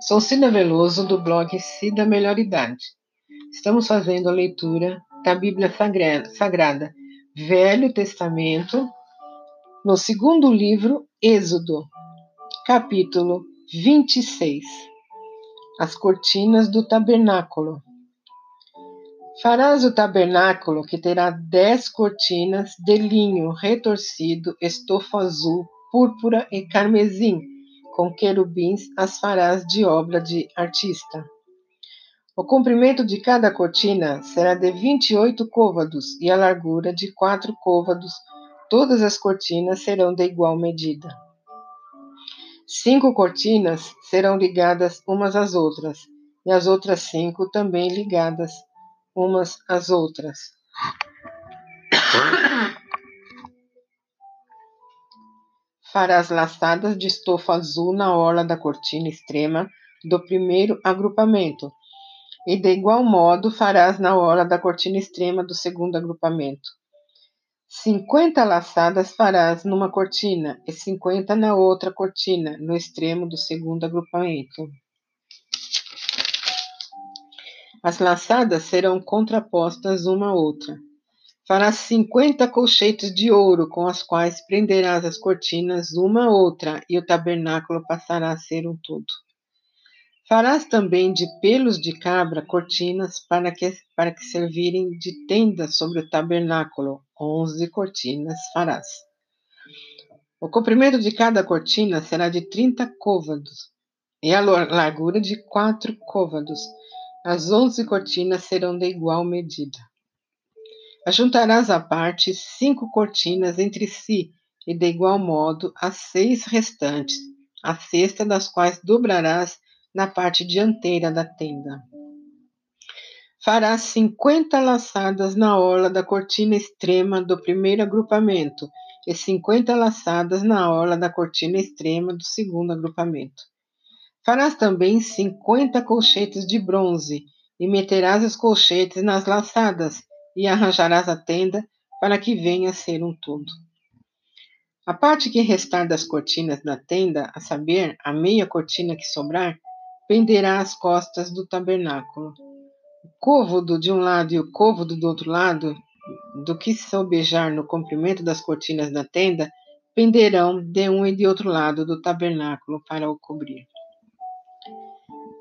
sou Cida Veloso, do blog Cida Melhoridade. Estamos fazendo a leitura da Bíblia Sagrada, Velho Testamento, no segundo livro, Êxodo, capítulo 26. As cortinas do tabernáculo. Farás o tabernáculo, que terá dez cortinas de linho retorcido, estofo azul, púrpura e carmesim com querubins as farás de obra de artista. O comprimento de cada cortina será de 28 côvados e a largura de quatro côvados. Todas as cortinas serão de igual medida. Cinco cortinas serão ligadas umas às outras, e as outras cinco também ligadas umas às outras. Farás laçadas de estofa azul na orla da cortina extrema do primeiro agrupamento, e de igual modo farás na orla da cortina extrema do segundo agrupamento. Cinquenta laçadas farás numa cortina e cinquenta na outra cortina, no extremo do segundo agrupamento. As laçadas serão contrapostas uma à outra. Farás cinquenta colchetes de ouro, com as quais prenderás as cortinas uma a outra, e o tabernáculo passará a ser um todo. Farás também de pelos de cabra cortinas para que, para que servirem de tenda sobre o tabernáculo. Onze cortinas farás. O comprimento de cada cortina será de trinta côvados, e a largura de quatro côvados. As onze cortinas serão de igual medida. Ajuntarás à parte cinco cortinas entre si, e de igual modo as seis restantes, a cesta das quais dobrarás na parte dianteira da tenda. Farás cinquenta laçadas na orla da cortina extrema do primeiro agrupamento e cinquenta laçadas na orla da cortina extrema do segundo agrupamento. Farás também cinquenta colchetes de bronze e meterás os colchetes nas laçadas e arranjarás a tenda para que venha a ser um todo. A parte que restar das cortinas da tenda, a saber, a meia cortina que sobrar, penderá às costas do tabernáculo. O côvodo de um lado e o côvodo do outro lado, do que sobejar no comprimento das cortinas da tenda, penderão de um e de outro lado do tabernáculo para o cobrir.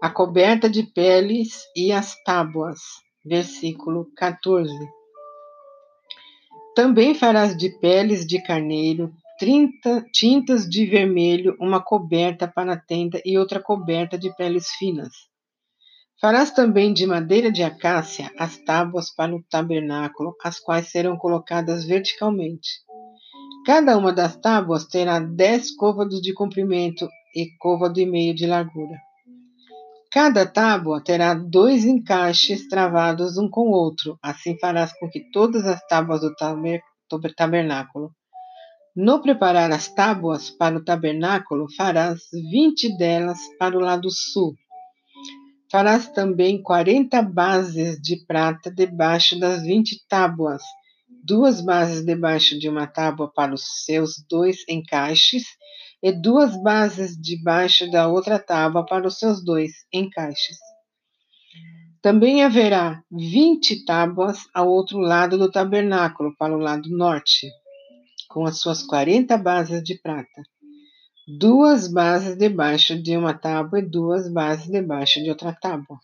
A coberta de peles e as tábuas versículo 14. Também farás de peles de carneiro, trinta tintas de vermelho, uma coberta para a tenda e outra coberta de peles finas. Farás também de madeira de acácia as tábuas para o tabernáculo, as quais serão colocadas verticalmente. Cada uma das tábuas terá dez côvados de comprimento e côvado e meio de largura. Cada tábua terá dois encaixes travados um com o outro, assim farás com que todas as tábuas do tabernáculo. No preparar as tábuas para o tabernáculo, farás vinte delas para o lado sul. Farás também quarenta bases de prata debaixo das vinte tábuas, duas bases debaixo de uma tábua para os seus dois encaixes, e duas bases debaixo da outra tábua para os seus dois encaixes. Também haverá vinte tábuas ao outro lado do tabernáculo, para o lado norte, com as suas quarenta bases de prata. Duas bases debaixo de uma tábua e duas bases debaixo de outra tábua.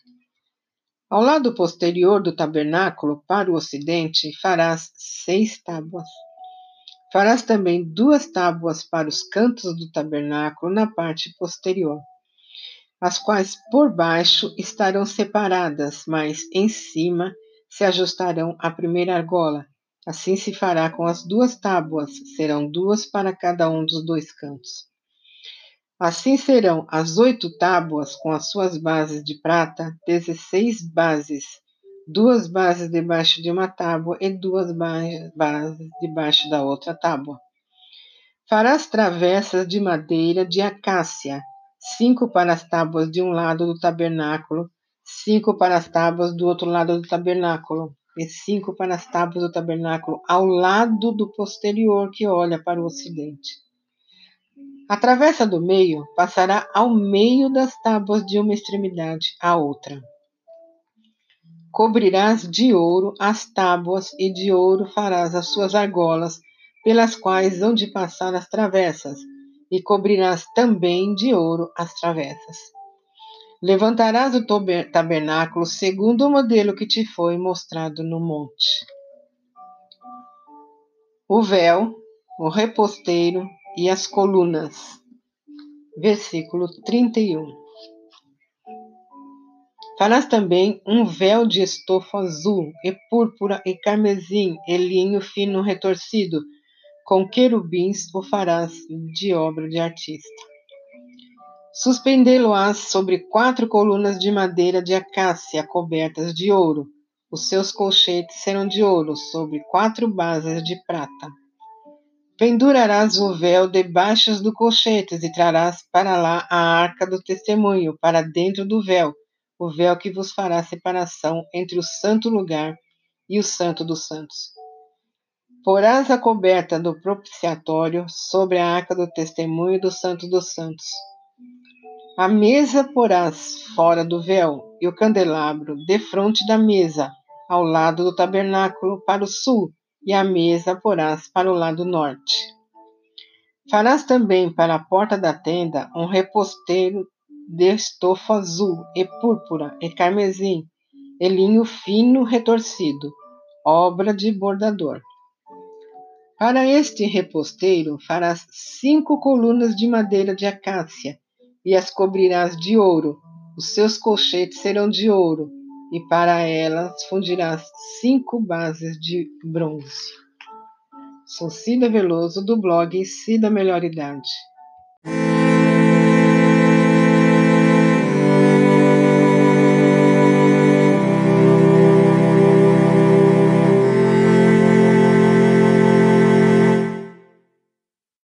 Ao lado posterior do tabernáculo, para o ocidente, farás seis tábuas. Farás também duas tábuas para os cantos do tabernáculo na parte posterior, as quais por baixo estarão separadas, mas em cima se ajustarão à primeira argola. Assim se fará com as duas tábuas, serão duas para cada um dos dois cantos. Assim serão as oito tábuas com as suas bases de prata, dezesseis bases duas bases debaixo de uma tábua e duas bases debaixo da outra tábua. Farás travessas de madeira de acácia, cinco para as tábuas de um lado do tabernáculo, cinco para as tábuas do outro lado do tabernáculo, e cinco para as tábuas do tabernáculo ao lado do posterior que olha para o ocidente. A travessa do meio passará ao meio das tábuas de uma extremidade à outra. Cobrirás de ouro as tábuas, e de ouro farás as suas argolas, pelas quais hão de passar as travessas, e cobrirás também de ouro as travessas. Levantarás o tabernáculo segundo o modelo que te foi mostrado no monte. O véu, o reposteiro e as colunas. Versículo 31. Farás também um véu de estofa azul, e púrpura, e carmesim, e linho fino retorcido, com querubins o farás de obra de artista. Suspendê-lo-ás sobre quatro colunas de madeira de acácia cobertas de ouro. Os seus colchetes serão de ouro, sobre quatro bases de prata. Pendurarás o véu debaixo do colchetes e trarás para lá a arca do testemunho, para dentro do véu, o véu que vos fará separação entre o santo lugar e o santo dos santos. Porás a coberta do propiciatório sobre a arca do testemunho do santo dos santos a mesa porás fora do véu, e o candelabro defronte da mesa, ao lado do tabernáculo para o sul, e a mesa porás para o lado norte. Farás também para a porta da tenda um reposteiro de estofa azul e púrpura e carmesim, e linho fino retorcido, obra de bordador. Para este reposteiro farás cinco colunas de madeira de acácia, e as cobrirás de ouro. Os seus colchetes serão de ouro, e para elas fundirás cinco bases de bronze. Sou Cida Veloso, do blog Cida Melhor Idade.